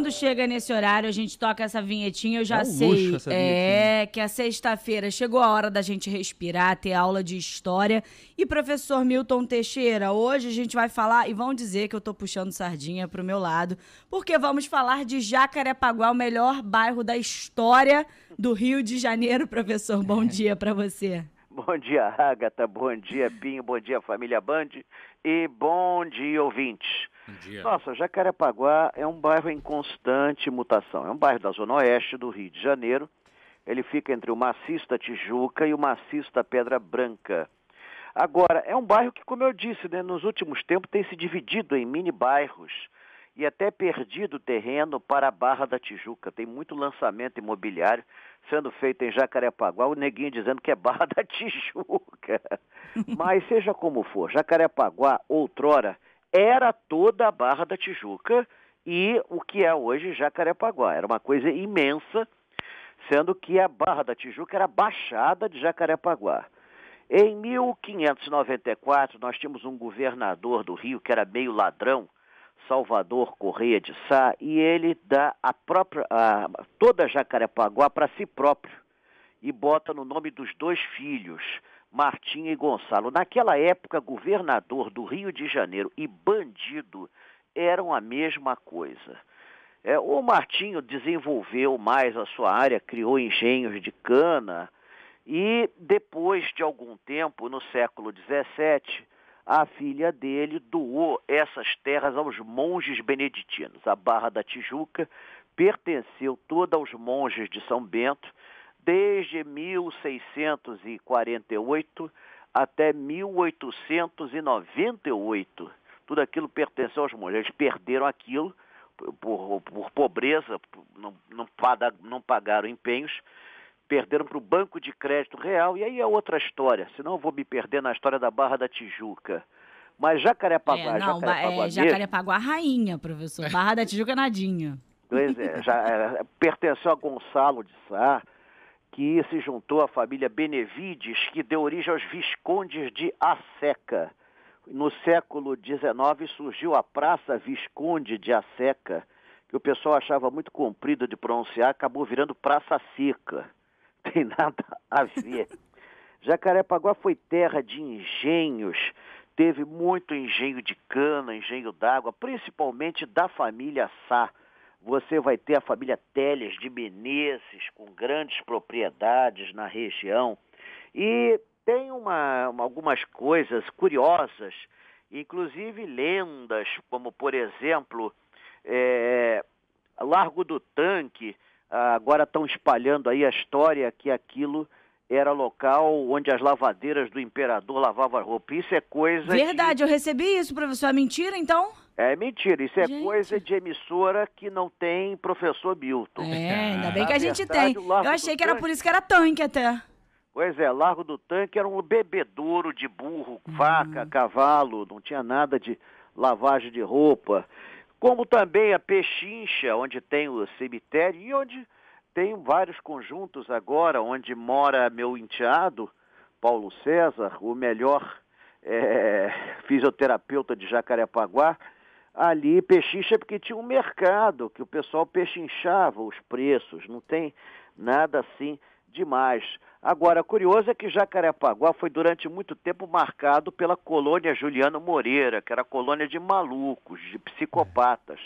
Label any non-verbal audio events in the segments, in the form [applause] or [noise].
Quando chega nesse horário, a gente toca essa vinhetinha, eu já é um sei. é que a sexta-feira chegou a hora da gente respirar, ter aula de história. E professor Milton Teixeira, hoje a gente vai falar e vão dizer que eu tô puxando sardinha pro meu lado, porque vamos falar de Jacarepaguá, o melhor bairro da história do Rio de Janeiro, professor. Bom dia para você. Bom dia, Agatha. Bom dia, Pinho. Bom dia, família Band. E bom dia, ouvintes. Bom dia. Nossa, Jacarepaguá é um bairro em constante mutação. É um bairro da zona oeste do Rio de Janeiro. Ele fica entre o maciço Tijuca e o maciço Pedra Branca. Agora, é um bairro que, como eu disse, né, nos últimos tempos tem se dividido em mini bairros e até perdido terreno para a Barra da Tijuca. Tem muito lançamento imobiliário sendo feito em Jacarepaguá, o neguinho dizendo que é Barra da Tijuca. [laughs] Mas seja como for, Jacarepaguá, outrora, era toda a Barra da Tijuca e o que é hoje Jacarepaguá. Era uma coisa imensa, sendo que a Barra da Tijuca era baixada de Jacarepaguá. Em 1594, nós tínhamos um governador do Rio que era meio ladrão, Salvador Correia de Sá, e ele dá a própria, a, toda Jacarepaguá para si próprio e bota no nome dos dois filhos, Martim e Gonçalo. Naquela época, governador do Rio de Janeiro e bandido eram a mesma coisa. É, o Martinho desenvolveu mais a sua área, criou engenhos de cana e depois de algum tempo, no século XVII, a filha dele doou essas terras aos monges beneditinos. A Barra da Tijuca pertenceu toda aos monges de São Bento desde 1648 até 1898. Tudo aquilo pertenceu aos monges. Eles perderam aquilo por, por pobreza, por, não, não, não pagaram empenhos, perderam para o Banco de Crédito Real, e aí é outra história, senão eu vou me perder na história da Barra da Tijuca. Mas Jacarepaguá, é, não, Jacarepaguá, é, Jacarepaguá rainha, professor. Barra da Tijuca nadinha. Pois é, já, é, pertenceu a Gonçalo de Sá, que se juntou à família Benevides, que deu origem aos Viscondes de Asseca. No século XIX surgiu a Praça Visconde de Asseca, que o pessoal achava muito comprida de pronunciar, acabou virando Praça Seca. [laughs] Tem nada a ver. Jacarepaguá foi terra de engenhos, teve muito engenho de cana, engenho d'água, principalmente da família Sá você vai ter a família Teles de Menezes, com grandes propriedades na região. E tem uma, uma, algumas coisas curiosas, inclusive lendas, como por exemplo, é, Largo do Tanque, agora estão espalhando aí a história que aquilo era local onde as lavadeiras do imperador lavavam roupa. Isso é coisa. Verdade, de... eu recebi isso, professor. É mentira, então? É mentira, isso é gente. coisa de emissora que não tem professor Milton. É, ainda bem que a gente verdade, tem. Eu achei que era por isso que era tanque até. Pois é, Largo do Tanque era um bebedouro de burro, faca, uhum. cavalo, não tinha nada de lavagem de roupa. Como também a Pechincha, onde tem o cemitério e onde tem vários conjuntos agora, onde mora meu enteado, Paulo César, o melhor é, fisioterapeuta de Jacarepaguá. Ali, pechincha, porque tinha um mercado, que o pessoal pechinchava os preços, não tem nada assim demais. Agora, curioso é que Jacarepaguá foi durante muito tempo marcado pela colônia Juliano Moreira, que era a colônia de malucos, de psicopatas.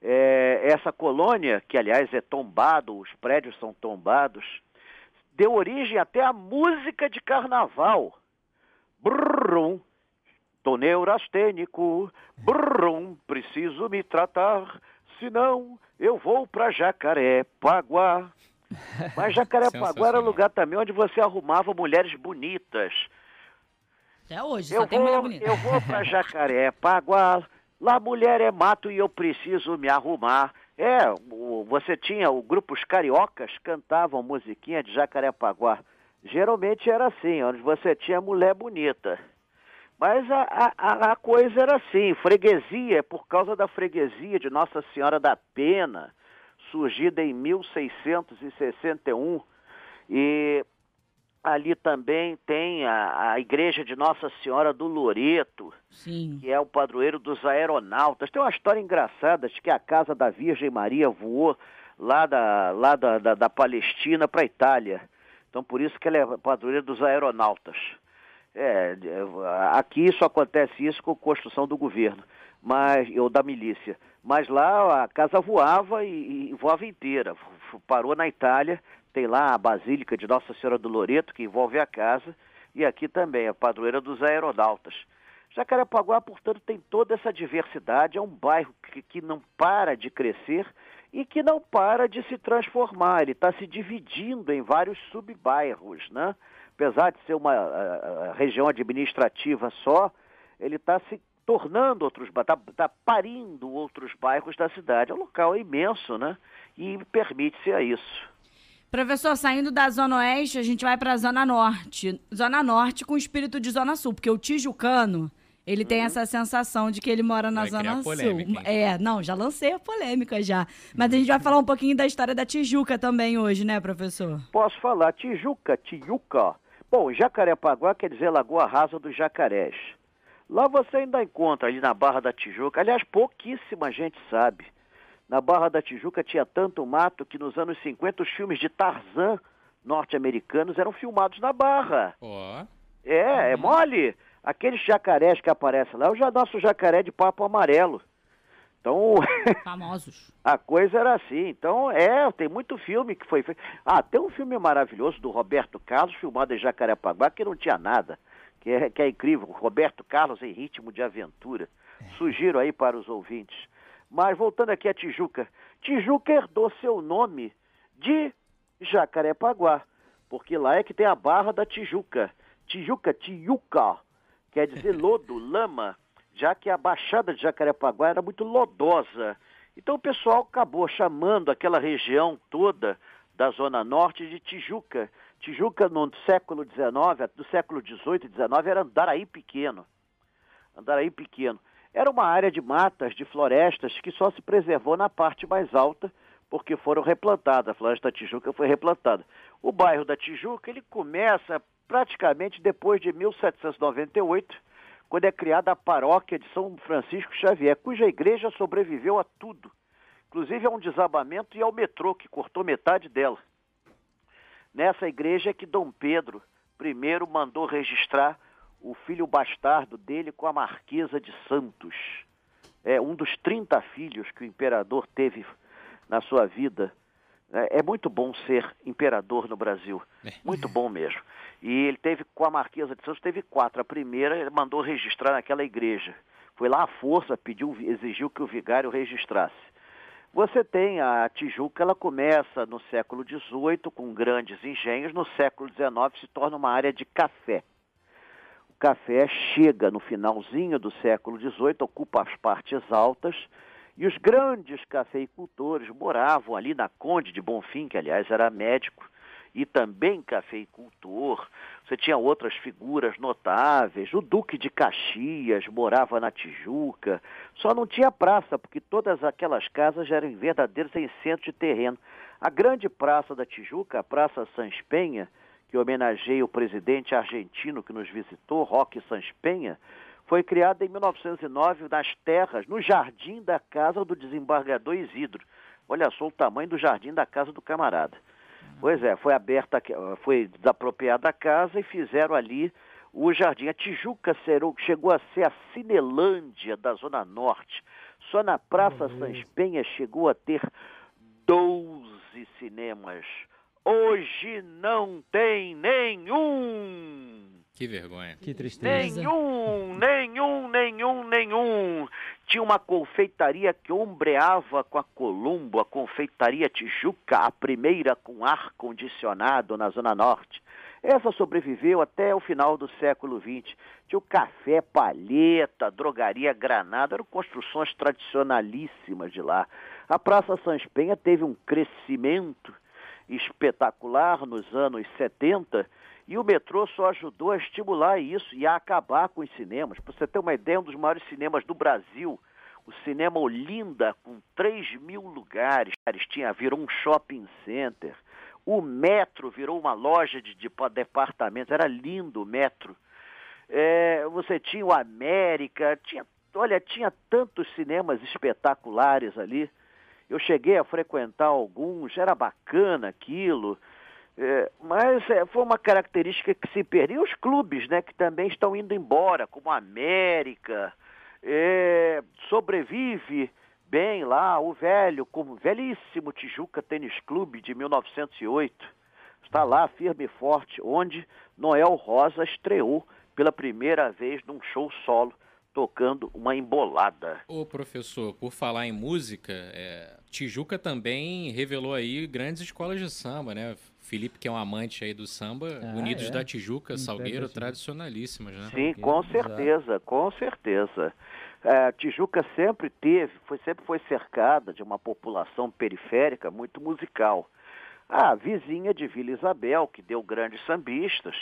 É, essa colônia, que aliás é tombado, os prédios são tombados, deu origem até à música de carnaval. Brum, tô neurastênico, brum, preciso me tratar, senão eu vou para Jacarepaguá. [laughs] Mas Jacarepaguá era lugar também onde você arrumava mulheres bonitas. Até hoje, eu só vou, tem mulher bonita. Eu vou para Jacarepaguá, Lá mulher é mato e eu preciso me arrumar. É, você tinha o grupo Os Cariocas cantavam musiquinha de Jacarepaguá. Geralmente era assim, onde você tinha mulher bonita. Mas a, a, a coisa era assim, freguesia, por causa da freguesia de Nossa Senhora da Pena, surgida em 1661 e ali também tem a, a, igreja de Nossa Senhora do Loreto, Sim. que é o padroeiro dos aeronautas. Tem uma história engraçada de que a casa da Virgem Maria voou lá da, lá da, da, da Palestina para a Itália. Então por isso que ela é padroeira dos aeronautas. É, aqui isso acontece isso com a construção do governo, mas ou da milícia. Mas lá a casa voava e, e voava inteira. Parou na Itália, tem lá a Basílica de Nossa Senhora do Loreto, que envolve a casa, e aqui também, a padroeira dos aeronautas. Jacarepaguá, portanto, tem toda essa diversidade, é um bairro que, que não para de crescer e que não para de se transformar. Ele está se dividindo em vários subbairros, né? Apesar de ser uma a, a região administrativa só, ele está se tornando outros, está tá parindo outros bairros da cidade. O local é imenso, né? E permite-se a isso. Professor, saindo da Zona Oeste, a gente vai para a Zona Norte. Zona Norte com espírito de Zona Sul, porque o tijucano, ele uhum. tem essa sensação de que ele mora na vai Zona Sul. É, não, já lancei a polêmica já. Mas a gente vai falar um pouquinho da história da Tijuca também hoje, né, professor? Posso falar. Tijuca, Tijuca. Bom, Jacarepaguá quer dizer Lagoa Rasa dos Jacarés. Lá você ainda encontra ali na Barra da Tijuca. Aliás, pouquíssima gente sabe na Barra da Tijuca tinha tanto mato que nos anos 50 os filmes de Tarzan norte-americanos eram filmados na Barra. Oh. É, é mole. Aqueles jacarés que aparecem lá, é o nosso jacaré de papo amarelo. Então. [laughs] Famosos. a coisa era assim. Então, é, tem muito filme que foi feito. Ah, tem um filme maravilhoso do Roberto Carlos, filmado em Jacarepaguá, que não tinha nada. Que é, que é incrível. Roberto Carlos em ritmo de aventura. Sugiro aí para os ouvintes. Mas voltando aqui a Tijuca, Tijuca herdou seu nome de Jacarepaguá, porque lá é que tem a Barra da Tijuca. Tijuca, Tijuca, quer dizer [laughs] lodo, lama, já que a Baixada de Jacarepaguá era muito lodosa. Então o pessoal acabou chamando aquela região toda da Zona Norte de Tijuca. Tijuca no século XIX, do século XVIII e XIX, era Andaraí Pequeno. Andaraí Pequeno. Era uma área de matas, de florestas, que só se preservou na parte mais alta, porque foram replantadas. A floresta da Tijuca foi replantada. O bairro da Tijuca ele começa praticamente depois de 1798, quando é criada a paróquia de São Francisco Xavier, cuja igreja sobreviveu a tudo, inclusive a um desabamento e ao metrô, que cortou metade dela. Nessa igreja é que Dom Pedro I mandou registrar o filho bastardo dele com a Marquesa de Santos. É um dos 30 filhos que o imperador teve na sua vida. É, é muito bom ser imperador no Brasil, é. muito bom mesmo. E ele teve com a Marquesa de Santos teve quatro. A primeira ele mandou registrar naquela igreja. Foi lá à força, pediu, exigiu que o vigário registrasse. Você tem a Tijuca, ela começa no século XVIII com grandes engenhos, no século XIX se torna uma área de café. Café chega no finalzinho do século XVIII, ocupa as partes altas, e os grandes cafeicultores moravam ali na Conde de Bonfim, que aliás era médico, e também cafeicultor. Você tinha outras figuras notáveis. O Duque de Caxias morava na Tijuca. Só não tinha praça, porque todas aquelas casas já eram verdadeiros centros de terreno. A grande praça da Tijuca, a Praça Sans Penha, que homenageia o presidente argentino que nos visitou, Roque Sans Penha, foi criada em 1909 nas terras, no jardim da casa do desembargador Isidro. Olha só o tamanho do jardim da casa do camarada. Pois é, foi aberta, foi desapropriada a casa e fizeram ali o jardim. A Tijuca chegou a ser a Cinelândia da Zona Norte. Só na Praça uhum. Sans Penha chegou a ter 12 cinemas. Hoje não tem nenhum. Que vergonha. Que tristeza. Nenhum, nenhum, nenhum, nenhum. Tinha uma confeitaria que ombreava com a Colombo, a confeitaria Tijuca, a primeira com ar-condicionado na Zona Norte. Essa sobreviveu até o final do século XX. Tinha o café Palheta, drogaria Granada, eram construções tradicionalíssimas de lá. A Praça Sans Penha teve um crescimento espetacular nos anos 70 e o metrô só ajudou a estimular isso e a acabar com os cinemas. Para você ter uma ideia, um dos maiores cinemas do Brasil, o cinema Olinda, com 3 mil lugares, tinha, virou um shopping center. O metro virou uma loja de, de departamentos, era lindo o metro. É, você tinha o América, tinha, olha, tinha tantos cinemas espetaculares ali. Eu cheguei a frequentar alguns, era bacana aquilo. É, mas é, foi uma característica que se perdeu. E os clubes, né, que também estão indo embora, como a América, é, sobrevive bem lá o velho, como velhíssimo Tijuca Tênis Clube de 1908. Está lá firme e forte, onde Noel Rosa estreou pela primeira vez num show solo tocando uma embolada. Ô professor, por falar em música, é, Tijuca também revelou aí grandes escolas de samba, né? Felipe, que é um amante aí do samba, ah, Unidos é? da Tijuca, Salgueiro, tradicionalíssimas, né? Sim, com certeza, com certeza. É, Tijuca sempre teve, foi, sempre foi cercada de uma população periférica muito musical. A vizinha de Vila Isabel, que deu grandes sambistas.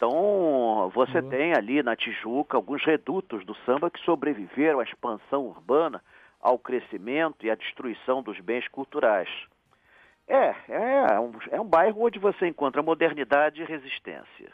Então, você tem ali na Tijuca alguns redutos do samba que sobreviveram à expansão urbana, ao crescimento e à destruição dos bens culturais. É, é um, é um bairro onde você encontra modernidade e resistência.